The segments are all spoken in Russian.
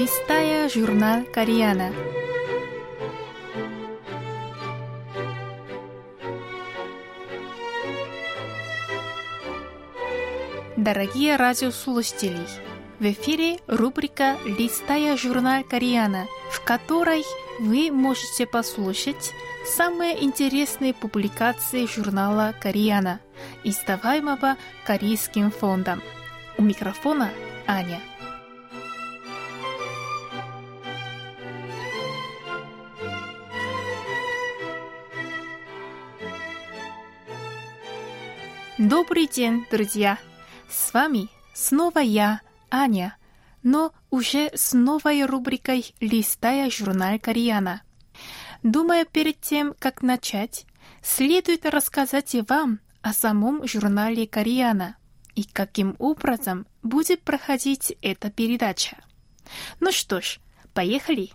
листая журнал «Кориана». Дорогие радиослушатели, в эфире рубрика «Листая журнал Кориана», в которой вы можете послушать самые интересные публикации журнала «Кориана», издаваемого Корейским фондом. У микрофона Аня. Добрый день, друзья! С вами снова я, Аня, но уже с новой рубрикой «Листая журнал Koreana». Думаю, перед тем, как начать, следует рассказать и вам о самом журнале Koreana и каким образом будет проходить эта передача. Ну что ж, поехали!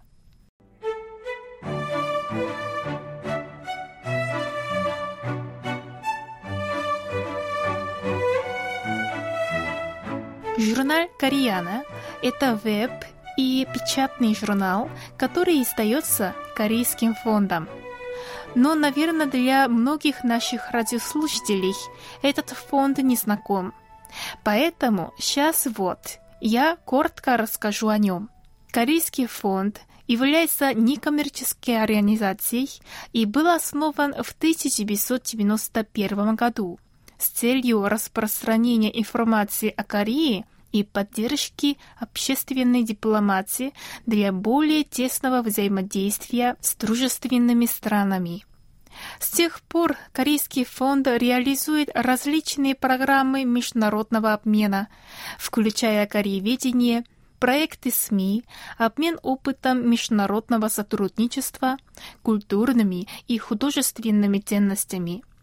Журнал «Кореяна» — это веб и печатный журнал, который издается Корейским фондом. Но, наверное, для многих наших радиослушателей этот фонд не знаком. Поэтому сейчас вот я коротко расскажу о нем. Корейский фонд является некоммерческой организацией и был основан в 1991 году с целью распространения информации о Корее и поддержки общественной дипломатии для более тесного взаимодействия с дружественными странами. С тех пор Корейский фонд реализует различные программы международного обмена, включая корееведение, проекты СМИ, обмен опытом международного сотрудничества, культурными и художественными ценностями –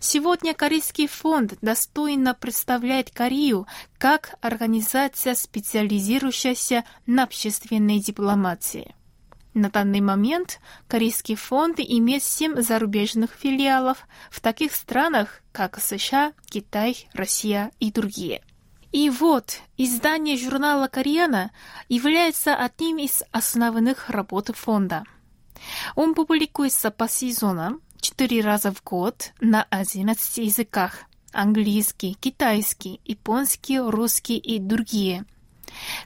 Сегодня Корейский фонд достойно представляет Корею как организация, специализирующаяся на общественной дипломатии. На данный момент Корейский фонд имеет семь зарубежных филиалов в таких странах, как США, Китай, Россия и другие. И вот, издание журнала «Кореяна» является одним из основных работ фонда. Он публикуется по сезонам, четыре раза в год на 11 языках – английский, китайский, японский, русский и другие.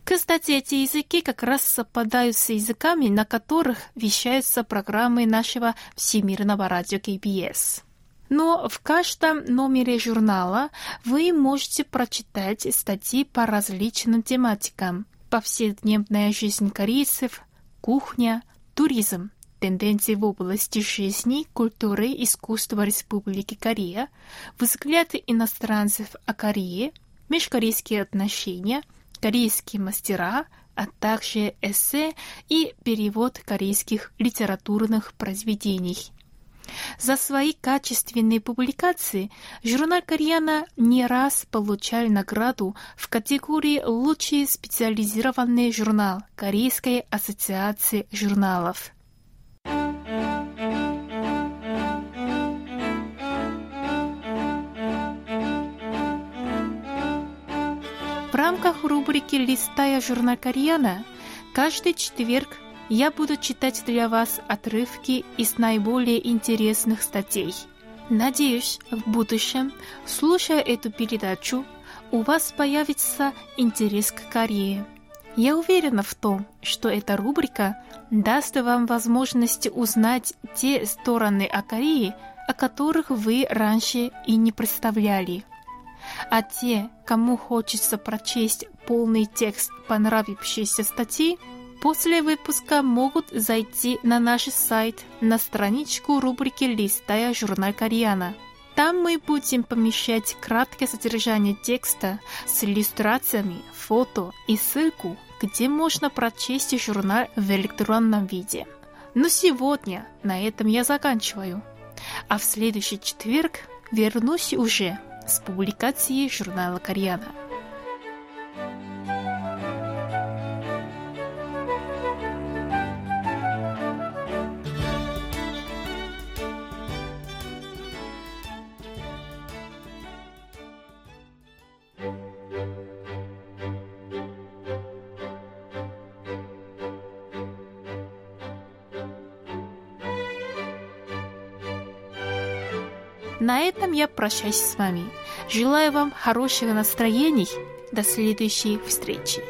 Кстати, эти языки как раз совпадают с языками, на которых вещаются программы нашего Всемирного радио КБС. Но в каждом номере журнала вы можете прочитать статьи по различным тематикам. Повседневная жизнь корейцев, кухня, туризм, тенденции в области жизни, культуры, искусства Республики Корея, взгляды иностранцев о Корее, межкорейские отношения, корейские мастера, а также эссе и перевод корейских литературных произведений. За свои качественные публикации журнал «Кореяна» не раз получал награду в категории «Лучший специализированный журнал Корейской ассоциации журналов». Рамках рубрики «Листая журнал Кореяна» каждый четверг я буду читать для вас отрывки из наиболее интересных статей. Надеюсь, в будущем, слушая эту передачу, у вас появится интерес к Корее. Я уверена в том, что эта рубрика даст вам возможность узнать те стороны о Корее, о которых вы раньше и не представляли а те, кому хочется прочесть полный текст понравившейся статьи, после выпуска могут зайти на наш сайт на страничку рубрики «Листая журнал Кореяна». Там мы будем помещать краткое содержание текста с иллюстрациями, фото и ссылку, где можно прочесть журнал в электронном виде. Но сегодня на этом я заканчиваю. А в следующий четверг вернусь уже с публикацией журнала «Кореяна». На этом я прощаюсь с вами. Желаю вам хорошего настроения. До следующей встречи.